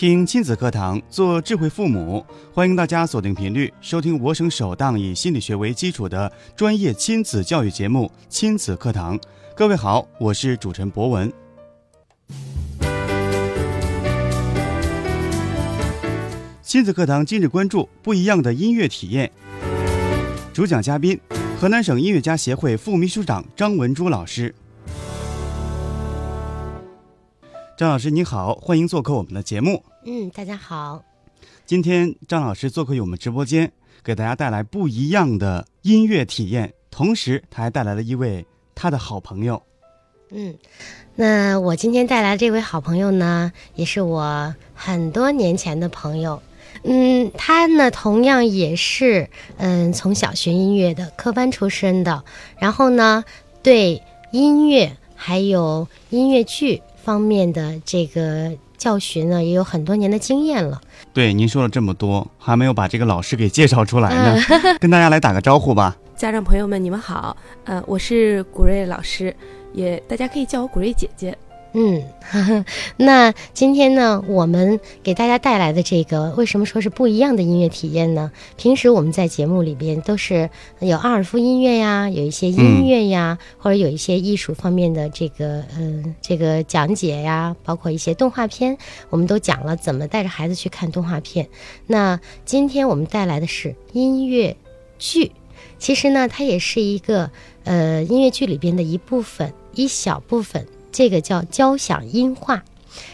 听亲子课堂，做智慧父母。欢迎大家锁定频率，收听我省首档以心理学为基础的专业亲子教育节目《亲子课堂》。各位好，我是主持人博文。亲子课堂今日关注不一样的音乐体验。主讲嘉宾：河南省音乐家协会副秘书长张文珠老师。张老师你好，欢迎做客我们的节目。嗯，大家好。今天张老师做客于我们直播间，给大家带来不一样的音乐体验，同时他还带来了一位他的好朋友。嗯，那我今天带来的这位好朋友呢，也是我很多年前的朋友。嗯，他呢同样也是嗯从小学音乐的科班出身的，然后呢对音乐还有音乐剧方面的这个教学呢也有很多年的经验了。对，您说了这么多，还没有把这个老师给介绍出来呢，跟大家来打个招呼吧。家长朋友们，你们好，呃，我是古瑞老师，也大家可以叫我古瑞姐姐。嗯，那今天呢，我们给大家带来的这个，为什么说是不一样的音乐体验呢？平时我们在节目里边都是有阿尔夫音乐呀，有一些音乐呀，或者有一些艺术方面的这个，嗯，这个讲解呀，包括一些动画片，我们都讲了怎么带着孩子去看动画片。那今天我们带来的是音乐剧，其实呢，它也是一个呃音乐剧里边的一部分，一小部分。这个叫交响音画，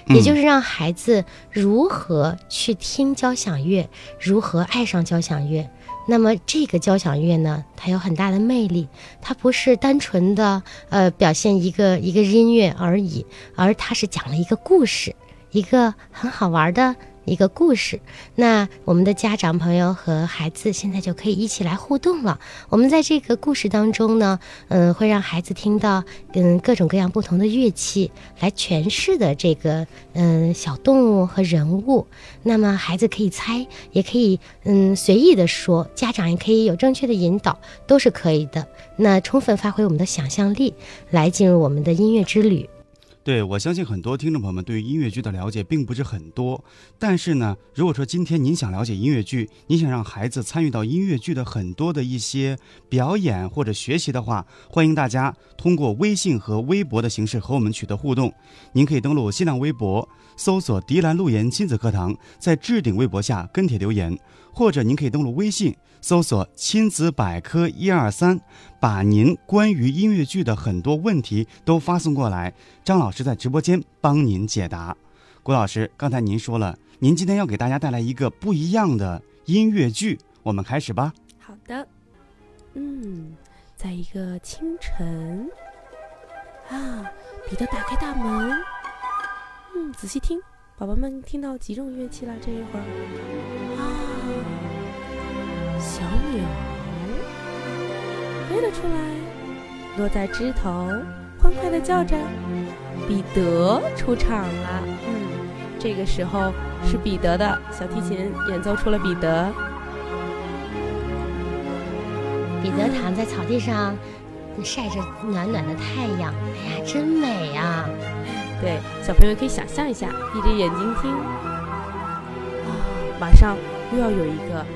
也就是让孩子如何去听交响乐，如何爱上交响乐。那么这个交响乐呢，它有很大的魅力，它不是单纯的呃表现一个一个音乐而已，而它是讲了一个故事，一个很好玩的。一个故事，那我们的家长朋友和孩子现在就可以一起来互动了。我们在这个故事当中呢，嗯，会让孩子听到嗯各种各样不同的乐器来诠释的这个嗯小动物和人物。那么孩子可以猜，也可以嗯随意的说，家长也可以有正确的引导，都是可以的。那充分发挥我们的想象力，来进入我们的音乐之旅。对，我相信很多听众朋友们对于音乐剧的了解并不是很多，但是呢，如果说今天您想了解音乐剧，您想让孩子参与到音乐剧的很多的一些表演或者学习的话，欢迎大家通过微信和微博的形式和我们取得互动。您可以登录新浪微博，搜索“迪兰路言亲子课堂”，在置顶微博下跟帖留言，或者您可以登录微信。搜索“亲子百科一二三”，把您关于音乐剧的很多问题都发送过来，张老师在直播间帮您解答。郭老师，刚才您说了，您今天要给大家带来一个不一样的音乐剧，我们开始吧。好的，嗯，在一个清晨，啊，彼得打开大门，嗯，仔细听，宝宝们听到几种乐器了？这一会儿，啊。小鸟飞了出来，落在枝头，欢快的叫着。彼得出场了，嗯，这个时候是彼得的小提琴演奏出了彼得。彼得躺在草地上，晒着暖暖的太阳，哎呀，真美呀！对，小朋友可以想象一下，闭着眼睛听。啊，马上又要有一个啊。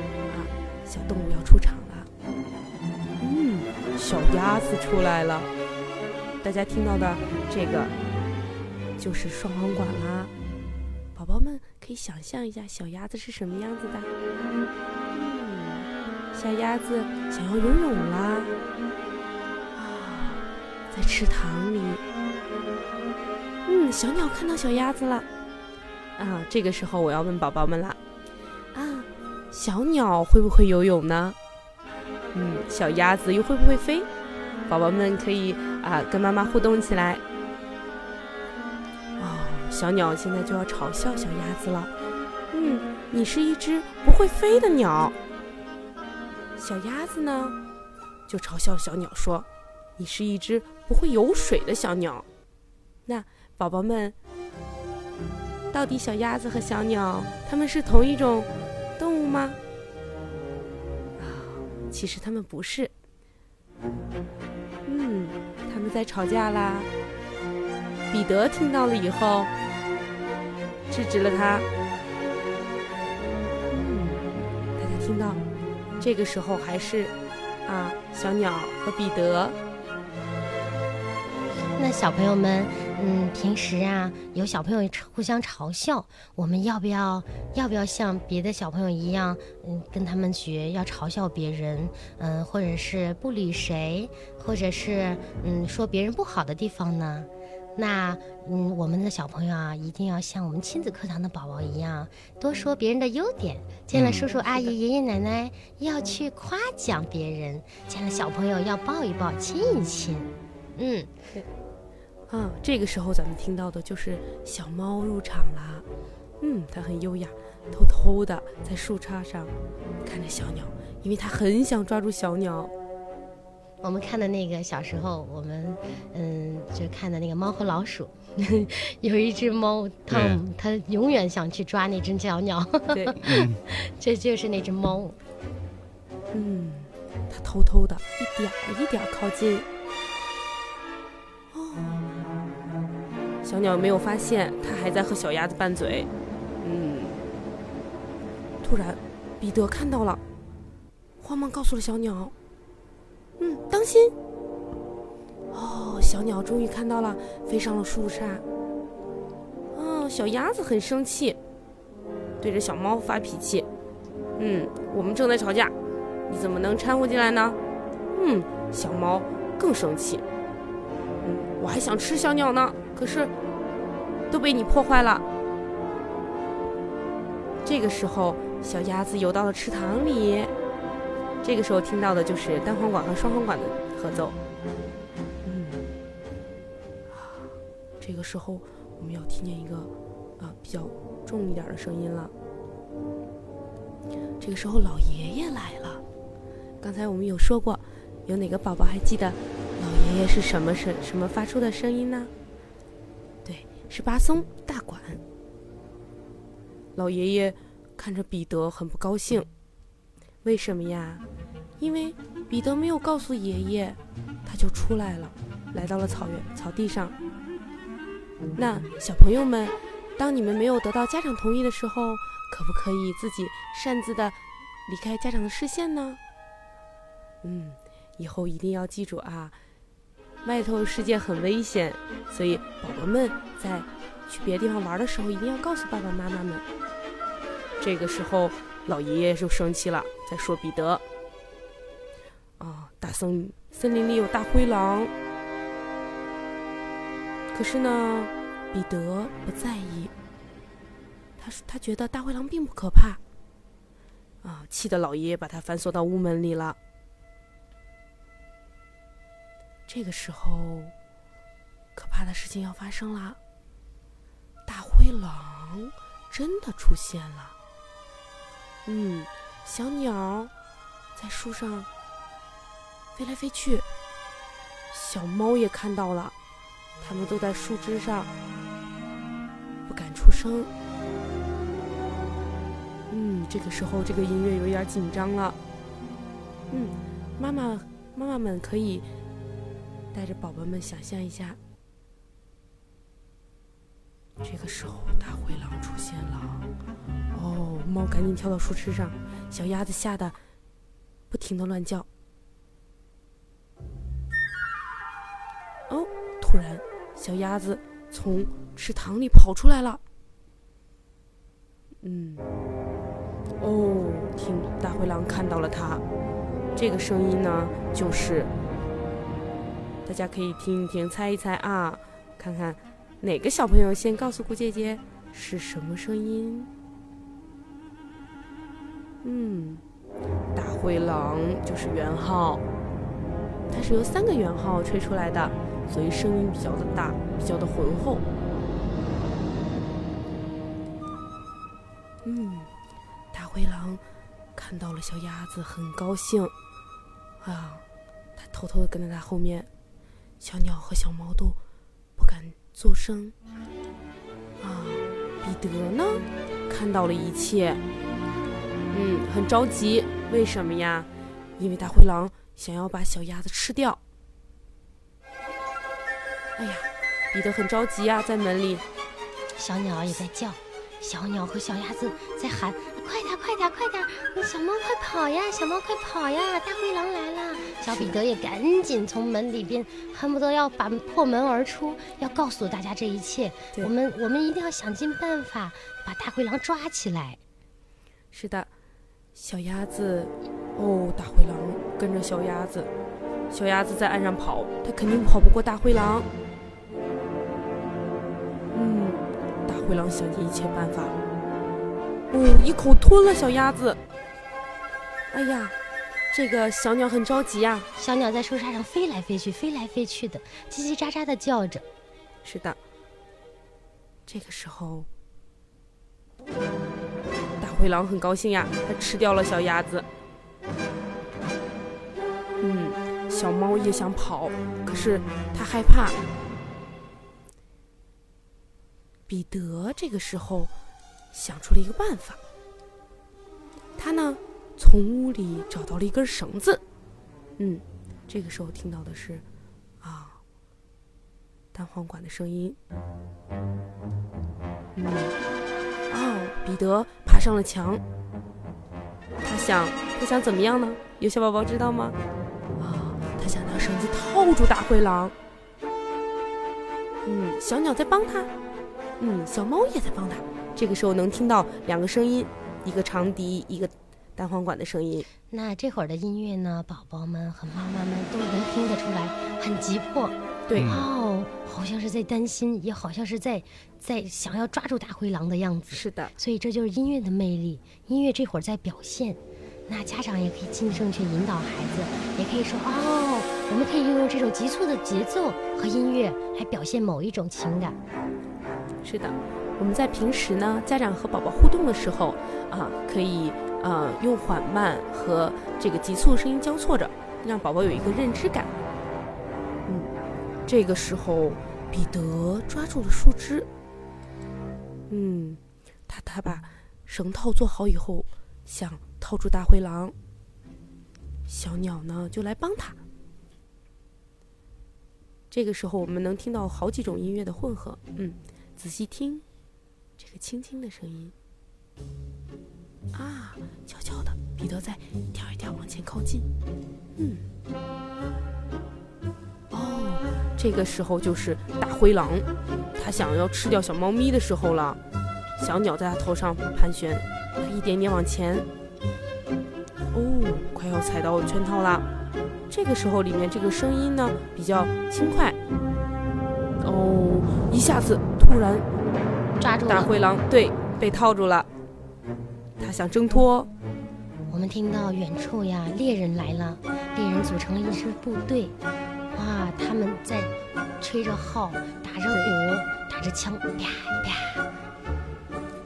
小动物要出场了，嗯，小鸭子出来了。大家听到的这个就是双簧管啦。宝宝们可以想象一下，小鸭子是什么样子的？嗯，小鸭子想要游泳啦，啊，在池塘里。嗯，小鸟看到小鸭子了，啊，这个时候我要问宝宝们了，小鸟会不会游泳呢？嗯，小鸭子又会不会飞？宝宝们可以啊跟妈妈互动起来。哦，小鸟现在就要嘲笑小鸭子了。嗯，你是一只不会飞的鸟。小鸭子呢，就嘲笑小鸟说：“你是一只不会游水的小鸟。那宝宝们，到底小鸭子和小鸟它们是同一种动物吗？啊，其实它们不是。嗯，他们在吵架啦。彼得听到了以后，制止了他。嗯，大家听到，这个时候还是啊，小鸟和彼得。那小朋友们，嗯，平时啊，有小朋友互相嘲笑，我们要不要要不要像别的小朋友一样，嗯，跟他们学，要嘲笑别人，嗯，或者是不理谁，或者是嗯说别人不好的地方呢？那嗯，我们的小朋友啊，一定要像我们亲子课堂的宝宝一样，多说别人的优点。见了叔叔阿姨、爷爷奶奶，要去夸奖别人；见了小朋友，要抱一抱、亲一亲。嗯。啊，这个时候咱们听到的就是小猫入场啦。嗯，它很优雅，偷偷的在树杈上看着小鸟，因为它很想抓住小鸟。我们看的那个小时候，我们嗯就看的那个猫和老鼠，有一只猫，它它永远想去抓那只小鸟。对，这就是那只猫。嗯，它偷偷的一点一点靠近。小鸟没有发现，它还在和小鸭子拌嘴。嗯，突然，彼得看到了，慌忙告诉了小鸟：“嗯，当心！”哦，小鸟终于看到了，飞上了树杈。哦，小鸭子很生气，对着小猫发脾气：“嗯，我们正在吵架，你怎么能掺和进来呢？”嗯，小猫更生气：“嗯，我还想吃小鸟呢。”可是，都被你破坏了。这个时候，小鸭子游到了池塘里。这个时候听到的就是单簧管和双簧管的合奏。嗯，啊，这个时候我们要听见一个啊比较重一点的声音了。这个时候老爷爷来了。刚才我们有说过，有哪个宝宝还记得老爷爷是什么声什么发出的声音呢？是巴松大管。老爷爷看着彼得很不高兴，为什么呀？因为彼得没有告诉爷爷，他就出来了，来到了草原草地上。那小朋友们，当你们没有得到家长同意的时候，可不可以自己擅自的离开家长的视线呢？嗯，以后一定要记住啊。外头世界很危险，所以宝宝们在去别的地方玩的时候，一定要告诉爸爸妈妈们。这个时候，老爷爷就生气了，在说彼得：“啊，大森森林里有大灰狼。”可是呢，彼得不在意。他说：“他觉得大灰狼并不可怕。”啊，气得老爷爷把他反锁到屋门里了。这个时候，可怕的事情要发生了。大灰狼真的出现了。嗯，小鸟在树上飞来飞去，小猫也看到了，它们都在树枝上不敢出声。嗯，这个时候这个音乐有点紧张了。嗯，妈妈妈妈们可以。带着宝宝们想象一下，这个时候大灰狼出现了。哦，猫赶紧跳到树枝上，小鸭子吓得不停的乱叫。哦，突然，小鸭子从池塘里跑出来了。嗯，哦，听大灰狼看到了它，这个声音呢，就是。大家可以听一听，猜一猜啊，看看哪个小朋友先告诉姑姐姐是什么声音？嗯，大灰狼就是圆号，它是由三个圆号吹出来的，所以声音比较的大，比较的浑厚。嗯，大灰狼看到了小鸭子，很高兴啊，他偷偷的跟在它后面。小鸟和小猫都不敢作声。啊，彼得呢，看到了一切，嗯，很着急。为什么呀？因为大灰狼想要把小鸭子吃掉。哎呀，彼得很着急呀，在门里。小鸟也在叫，小鸟和小鸭子在喊：“快点，快点，快点！小猫快跑呀，小猫快跑呀！大灰狼来了！”小彼得也赶紧从门里边，恨不得要把破门而出，要告诉大家这一切。我们我们一定要想尽办法把大灰狼抓起来。是的，小鸭子，哦，大灰狼跟着小鸭子，小鸭子在岸上跑，它肯定跑不过大灰狼。嗯，大灰狼想尽一切办法，哦，一口吞了小鸭子。哎呀，这个小鸟很着急啊。小鸟在树杈上飞来飞去，飞来飞去的，叽叽喳喳的叫着。是的，这个时候，大灰狼很高兴呀，它吃掉了小鸭子。嗯，小猫也想跑，可是它害怕。彼得这个时候想出了一个办法，他呢从屋里找到了一根绳子。嗯，这个时候听到的是啊。单簧管的声音。嗯，哦，彼得爬上了墙。他想，他想怎么样呢？有小宝宝知道吗？啊、他想拿绳子套住大灰狼。嗯，小鸟在帮他。嗯，小猫也在帮他。这个时候能听到两个声音，一个长笛，一个单簧管的声音。那这会儿的音乐呢，宝宝们和妈妈们都能听得出来，很急迫。对，哦，好像是在担心，也好像是在在想要抓住大灰狼的样子。是的，所以这就是音乐的魅力。音乐这会儿在表现，那家长也可以尽正确引导孩子，也可以说哦，我们可以运用这种急促的节奏和音乐来表现某一种情感。是的，我们在平时呢，家长和宝宝互动的时候啊，可以呃用缓慢和这个急促声音交错着，让宝宝有一个认知感。嗯，这个时候彼得抓住了树枝，嗯，他他把绳套做好以后，想套住大灰狼。小鸟呢就来帮他。这个时候我们能听到好几种音乐的混合，嗯。仔细听，轻轻的声音，啊，悄悄的，彼得在一点一点往前靠近，嗯，哦，这个时候就是大灰狼，他想要吃掉小猫咪的时候了。小鸟在他头上盘旋，他一点点往前，哦，快要踩到圈套啦。这个时候里面这个声音呢比较轻快，哦，一下子。突然，抓住大灰狼，对，被套住了。他想挣脱。我们听到远处呀，猎人来了，猎人组成了一支部队。哇，他们在吹着号，打着鼓，打着枪，啪啪。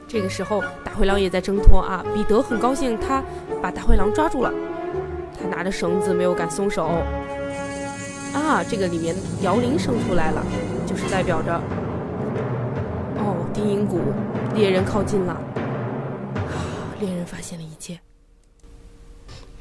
这个时候，大灰狼也在挣脱啊！彼得很高兴，他把大灰狼抓住了。他拿着绳子，没有敢松手。啊，这个里面摇铃声出来了，就是代表着。哦，低音鼓，猎人靠近了，啊！猎人发现了一切。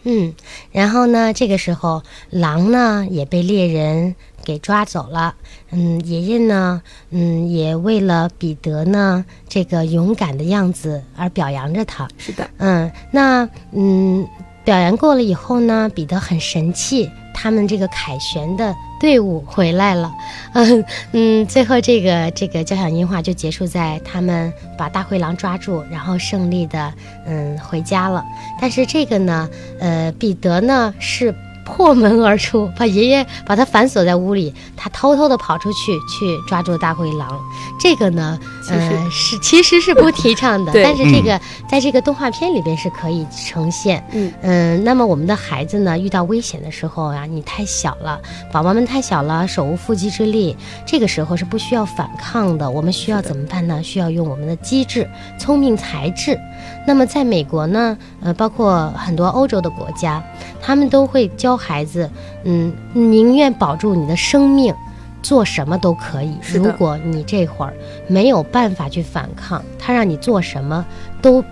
嗯，然后呢，这个时候狼呢也被猎人给抓走了。嗯，爷爷呢，嗯，也为了彼得呢这个勇敢的样子而表扬着他。是的，嗯，那嗯，表扬过了以后呢，彼得很神气。他们这个凯旋的队伍回来了，嗯嗯，最后这个这个交响音画就结束在他们把大灰狼抓住，然后胜利的嗯回家了。但是这个呢，呃，彼得呢是破门而出，把爷爷把他反锁在屋里，他偷偷的跑出去去抓住大灰狼。这个呢，其实呃，是其实是不提倡的，但是这个、在这个动画片里边是可以呈现。嗯嗯，那么我们的孩子呢，遇到危险的时候啊，你太小了，宝宝们太小了，手无缚鸡之力，这个时候是不需要反抗的。我们需要怎么办呢？需要用我们的机智、聪明才智。那么在美国呢，呃，包括很多欧洲的国家，他们都会教孩子，嗯，宁愿保住你的生命。做什么都可以。如果你这会儿没有办法去反抗，他让你做什么都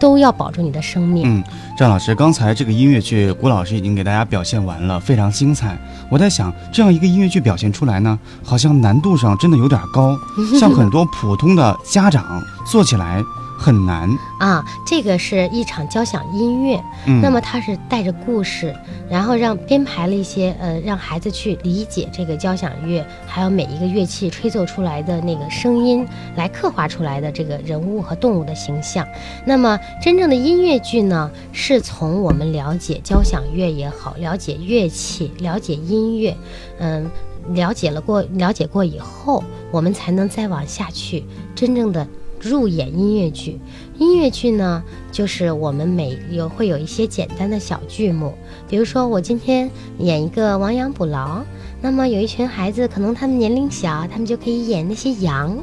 都要保住你的生命。嗯，张老师，刚才这个音乐剧，谷老师已经给大家表现完了，非常精彩。我在想，这样一个音乐剧表现出来呢，好像难度上真的有点高，像很多普通的家长做起来很难。啊，这个是一场交响音乐，嗯，那么它是带着故事，然后让编排了一些呃，让孩子去理解这个交响乐，还有每一个乐器吹奏出来的那个声音，来刻画出来的这个人物和动物的形象。那么真正的音乐剧呢，是从我们了解交响乐也好，了解乐器，了解音乐，嗯。了解了过了解过以后，我们才能再往下去，真正的入演音乐剧。音乐剧呢，就是我们每有会有一些简单的小剧目，比如说我今天演一个亡羊补牢，那么有一群孩子，可能他们年龄小，他们就可以演那些羊，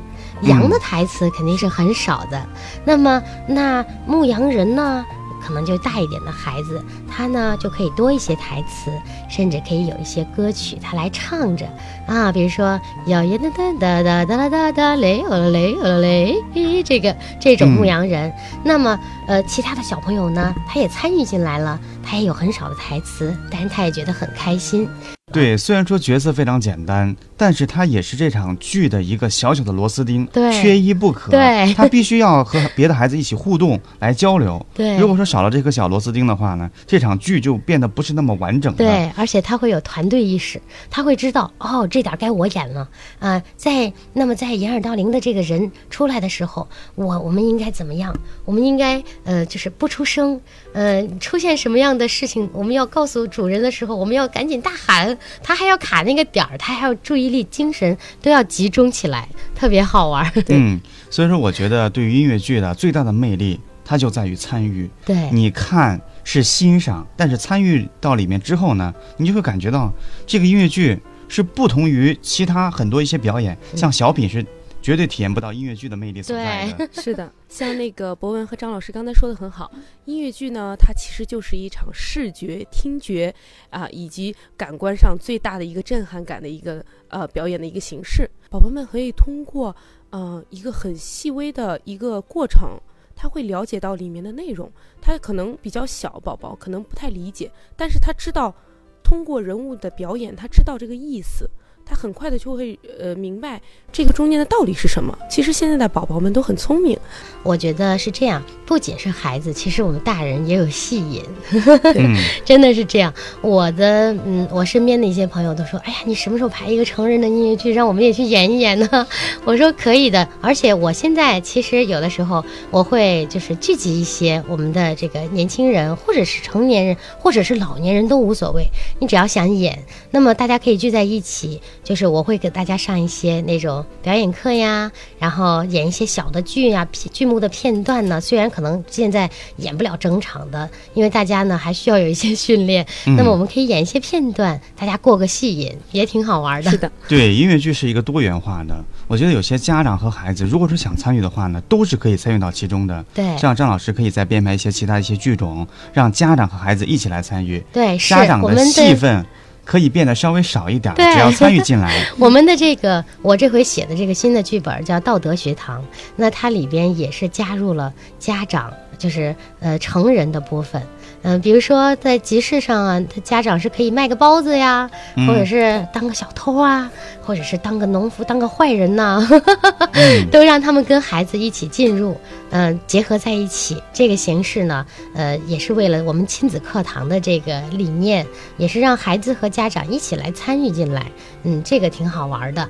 羊的台词肯定是很少的。那么那牧羊人呢？可能就大一点的孩子，他呢就可以多一些台词，甚至可以有一些歌曲他来唱着啊，比如说摇呀哒哒哒哒哒哒哒嘞哦了嘞哦了，咦这个这种牧羊人。那么呃，其他的小朋友呢，他也参与进来了，他也有很少的台词，但是他也觉得很开心。对，虽然说角色非常简单，但是他也是这场剧的一个小小的螺丝钉，对缺一不可。对他必须要和别的孩子一起互动来交流。对如果说少了这颗小螺丝钉的话呢，这场剧就变得不是那么完整了。对，而且他会有团队意识，他会知道哦，这点儿该我演了啊、在那么在掩耳盗铃的这个人出来的时候，我我们应该怎么样？我们应该呃，就是不出声，呃，出现什么样的事情，我们要告诉主人的时候，我们要赶紧大喊，他还要卡那个点儿，他还要注意力、精神都要集中起来，特别好玩儿。嗯，所以说我觉得对于音乐剧的最大的魅力，它就在于参与。对，你看是欣赏，但是参与到里面之后呢，你就会感觉到这个音乐剧是不同于其他很多一些表演，嗯像小品是绝对体验不到音乐剧的魅力所在的。是的，像那个博文和张老师刚才说的很好，音乐剧呢，它其实就是一场视觉、听觉啊、以及感官上最大的一个震撼感的一个呃表演的一个形式。宝宝们可以通过呃一个很细微的一个过程，他会了解到里面的内容。他可能比较小，宝宝可能不太理解，但是他知道通过人物的表演，他知道这个意思。他很快的就会呃明白这个中间的道理是什么。其实现在的宝宝们都很聪明，我觉得是这样，不仅是孩子，其实我们大人也有戏瘾。嗯，真的是这样。我的嗯，我身边的一些朋友都说：“哎呀，你什么时候排一个成人的音乐剧，让我们也去演一演呢？” 我说可以的。而且我现在其实有的时候我会就是聚集一些我们的这个年轻人，或者是成年人，或者是老年人都无所谓。你只要想演，那么大家可以聚在一起。就是我会给大家上一些那种表演课呀，然后演一些小的剧呀、剧目的片段呢。虽然可能现在演不了整场的，因为大家呢还需要有一些训练。嗯那么我们可以演一些片段，大家过个戏瘾，也挺好玩的。是的，对，音乐剧是一个多元化的。我觉得有些家长和孩子，如果说想参与的话呢，都是可以参与到其中的。对这样张老师可以再编排一些其他一些剧种，让家长和孩子一起来参与。对，是家长的戏份可以变得稍微少一点，对只要参与进来。我们的这个，我这回写的这个新的剧本叫《道德学堂》，那它里边也是加入了家长，就是呃成人的部分。嗯、比如说在集市上啊，他家长是可以卖个包子呀，嗯或者是当个小偷啊，或者是当个农夫、当个坏人呐、嗯都让他们跟孩子一起进入，嗯、结合在一起。这个形式呢，呃，也是为了我们亲子课堂的这个理念，也是让孩子和家长一起来参与进来。嗯，这个挺好玩的。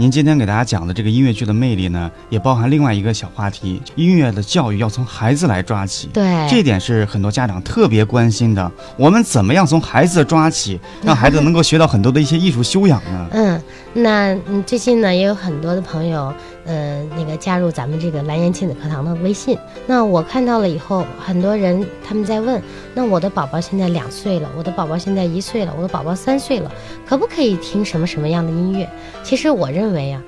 您今天给大家讲的这个音乐剧的魅力呢，也包含另外一个小话题：音乐的教育要从孩子来抓起。对，这点是很多家长特别关心的。我们怎么样从孩子抓起，让孩子能够学到很多的一些艺术修养呢？嗯，那嗯，最近呢也有很多的朋友，呃，那个加入咱们这个蓝颜亲子课堂的微信。那我看到了以后，很多人他们在问，那我的宝宝现在两岁了，我的宝宝现在一岁了，我的宝宝三岁了，可不可以听什么什么样的音乐？其实我认为啊，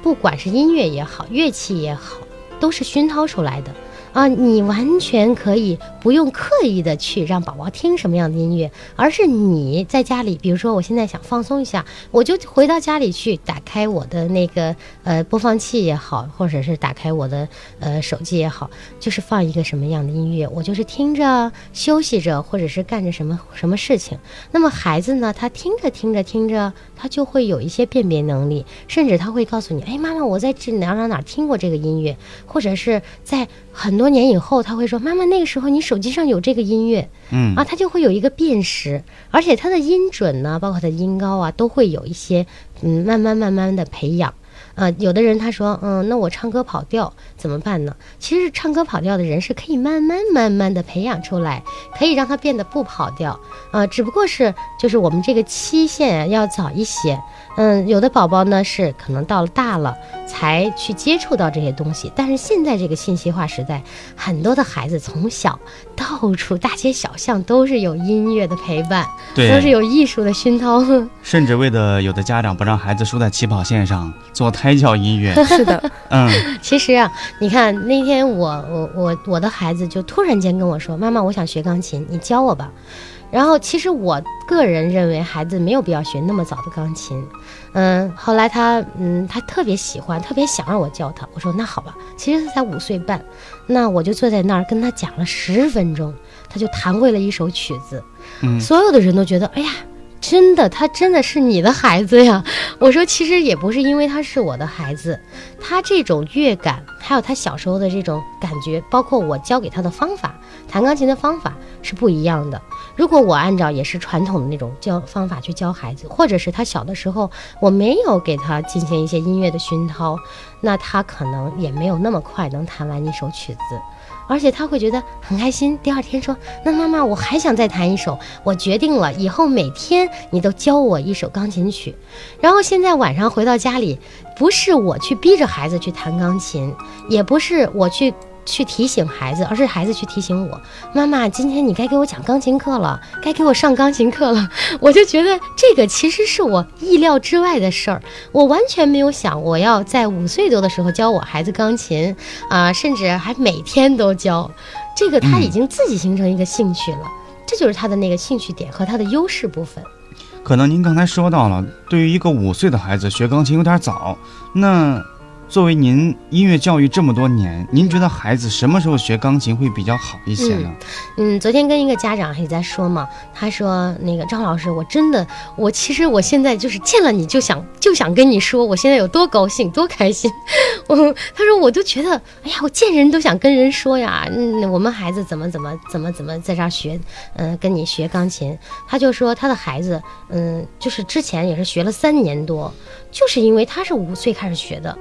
不管是音乐也好，乐器也好，都是熏陶出来的。啊，你完全可以不用刻意的去让宝宝听什么样的音乐，而是你在家里，比如说我现在想放松一下，我就回到家里去打开我的那个呃播放器也好，或者是打开我的呃手机也好，就是放一个什么样的音乐，我就是听着休息着，或者是干着什么什么事情。那么孩子呢，他听着听着听着，他就会有一些辨别能力，甚至他会告诉你，哎，妈妈，我在这哪哪哪听过这个音乐，或者是在很多。年以后他会说：“妈妈，那个时候你手机上有这个音乐，嗯啊，他就会有一个辨识，而且他的音准呢，包括他的音高啊，都会有一些嗯，慢慢慢慢的培养。啊，有的人他说，嗯，那我唱歌跑调怎么办呢？其实唱歌跑调的人是可以慢慢慢慢的培养出来，可以让他变得不跑调啊，只不过是就是我们这个期限要早一些。”嗯，有的宝宝呢是可能到了大了才去接触到这些东西，但是现在这个信息化时代，很多的孩子从小到处大街小巷都是有音乐的陪伴，对，都是有艺术的熏陶。甚至为了有的家长不让孩子输在起跑线上，做胎教音乐。是的，嗯，其实啊，你看那天我我我我的孩子就突然间跟我说：“妈妈，我想学钢琴，你教我吧。”然后，其实我个人认为，孩子没有必要学那么早的钢琴。嗯，后来他，嗯，他特别喜欢，特别想让我教他。我说那好吧，其实他才五岁半，那我就坐在那儿跟他讲了十分钟，他就弹会了一首曲子。嗯，所有的人都觉得，哎呀。真的，他真的是你的孩子呀！我说，其实也不是因为他是我的孩子，他这种乐感，还有他小时候的这种感觉，包括我教给他的方法，弹钢琴的方法是不一样的。如果我按照也是传统的那种教方法去教孩子，或者是他小的时候我没有给他进行一些音乐的熏陶，那他可能也没有那么快能弹完一首曲子。而且他会觉得很开心。第二天说：“那妈妈，我还想再弹一首。我决定了，以后每天你都教我一首钢琴曲。然后现在晚上回到家里，不是我去逼着孩子去弹钢琴，也不是我去。”去提醒孩子，而是孩子去提醒我：“妈妈，今天你该给我讲钢琴课了，该给我上钢琴课了。”我就觉得这个其实是我意料之外的事儿，我完全没有想我要在五岁多的时候教我孩子钢琴啊，甚至还每天都教。这个他已经自己形成一个兴趣了，这就是他的那个兴趣点和他的优势部分。可能您刚才说到了，对于一个五岁的孩子学钢琴有点早，那。作为您音乐教育这么多年，您觉得孩子什么时候学钢琴会比较好一些呢？嗯，昨天跟一个家长也在说嘛，他说那个张老师，我真的，我其实我现在就是见了你就想就想跟你说，我现在有多高兴多开心。我他说我就觉得，哎呀，我见人都想跟人说呀。嗯，我们孩子怎么怎么怎么怎么在这儿学，嗯，跟你学钢琴。他就说他的孩子，嗯，就是之前也是学了三年多，就是因为他是五岁开始学的。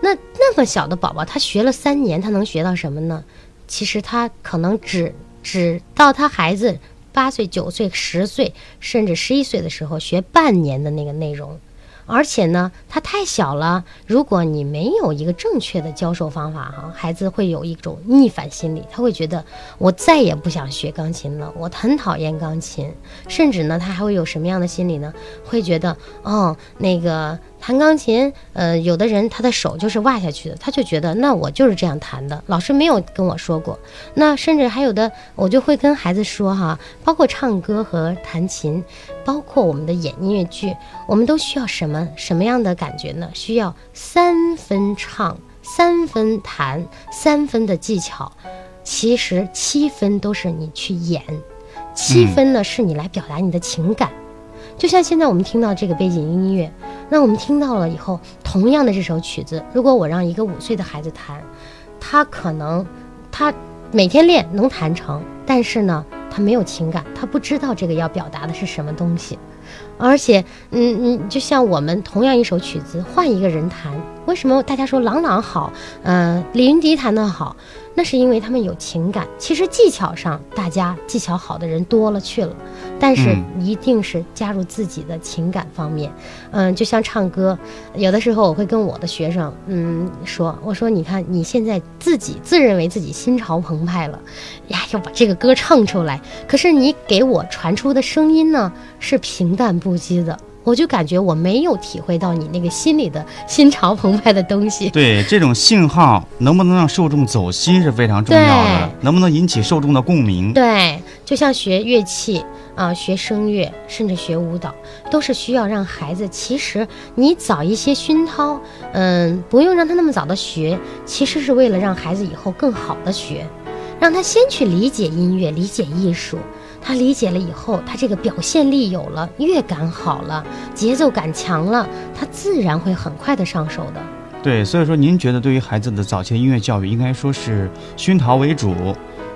那那么小的宝宝，他学了三年，他能学到什么呢？其实他可能只只到他孩子八岁、九岁、十岁，甚至十一岁的时候学半年的那个内容。而且呢，他太小了。如果你没有一个正确的教授方法，哈，孩子会有一种逆反心理，他会觉得我再也不想学钢琴了，我很讨厌钢琴。甚至呢，他还会有什么样的心理呢？会觉得，哦，那个弹钢琴，呃，有的人他的手就是挖下去的，他就觉得那我就是这样弹的，老师没有跟我说过。那甚至还有的，我就会跟孩子说，哈，包括唱歌和弹琴，包括我们的演音乐剧，我们都需要什么？什么样的感觉呢？需要三分唱，三分弹，三分的技巧。其实七分都是你去演，七分呢是你来表达你的情感。就像现在我们听到这个背景音乐，那我们听到了以后，同样的这首曲子，如果我让一个五岁的孩子弹，他可能他每天练能弹成，但是呢，他没有情感，他不知道这个要表达的是什么东西。而且，嗯嗯，就像我们同样一首曲子，换一个人弹，为什么大家说郎朗好，嗯，李云迪弹得好？那是因为他们有情感。其实技巧上，大家技巧好的人多了去了，但是嗯一定是加入自己的情感方面。嗯，就像唱歌，有的时候我会跟我的学生，嗯，说，我说你看你现在自己自认为自己心潮澎湃了，呀，要把这个歌唱出来，可是你给我传出的声音呢是平淡不羁的。我就感觉我没有体会到你那个心里的心潮澎湃的东西。对这种信号能不能让受众走心是非常重要的，能不能引起受众的共鸣？对，就像学乐器啊、学声乐，甚至学舞蹈，都是需要让孩子。其实你早一些熏陶，嗯，不用让他那么早的学，其实是为了让孩子以后更好的学，让他先去理解音乐，理解艺术。他理解了以后，他这个表现力有了，乐感好了，节奏感强了，他自然会很快的上手的。对，所以说您觉得对于孩子的早期的音乐教育，应该说是熏陶为主，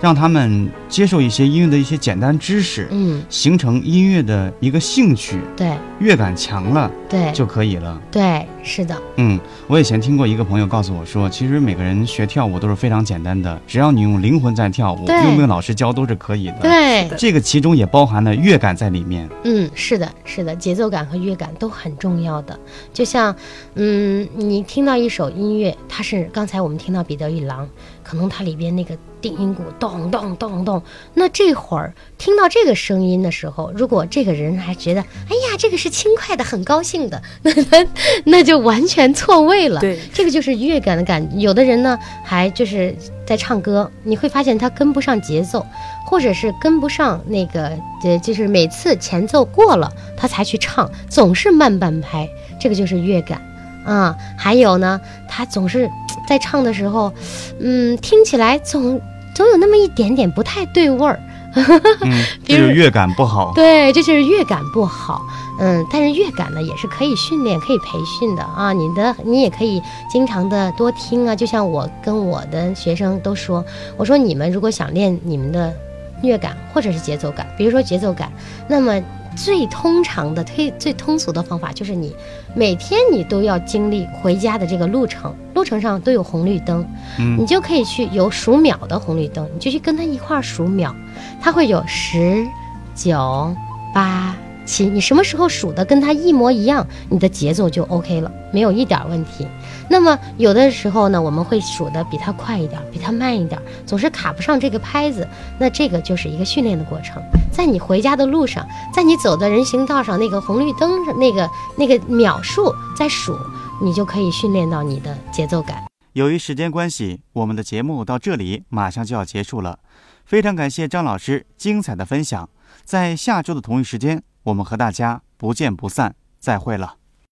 让他们接受一些音乐的一些简单知识，嗯，形成音乐的一个兴趣，对乐感强了对就可以了。对，是的，嗯，我以前听过一个朋友告诉我说，其实每个人学跳舞都是非常简单的，只要你用灵魂在跳舞，用不用老师教都是可以的。，对。这个其中也包含了乐感在里面。嗯，是的，是的，节奏感和乐感都很重要的。就像，嗯，你听到一首音乐，它是刚才我们听到《彼得与狼》，可能它里边那个定音鼓咚咚咚咚，那这会儿听到这个声音的时候，如果这个人还觉得，哎呀，这个是轻快的，很高兴的，那那那就完全错位了。对，这个就是乐感的感。有的人呢，还就是在唱歌，你会发现他跟不上节奏，或者是跟不上那个，呃，就是每次前奏过了，他才去唱，总是慢半拍，这个就是乐感啊。还有呢，他总是在唱的时候，嗯，听起来总总有那么一点点不太对味儿。嗯，比如这就是乐感不好。对，这就是乐感不好。嗯，但是乐感呢也是可以训练、可以培训的啊。你的你也可以经常的多听啊。就像我跟我的学生都说，我说你们如果想练你们的乐感或者是节奏感，比如说节奏感，那么最通常的、推最通俗的方法就是你每天你都要经历回家的这个路程，路程上都有红绿灯，嗯你就可以去有数秒的红绿灯，你就去跟他一块儿数秒，他会有十、九、八、七，你什么时候数的跟他一模一样，你的节奏就 OK 了，没有一点儿问题。那么有的时候呢，我们会数的比他快一点儿，比他慢一点儿，总是卡不上这个拍子，那这个就是一个训练的过程。在你回家的路上，在你走的人行道上，那个红绿灯那个那个秒数在数，你就可以训练到你的节奏感。由于时间关系，我们的节目到这里马上就要结束了。非常感谢张老师精彩的分享，在下周的同一时间，我们和大家不见不散，再会了。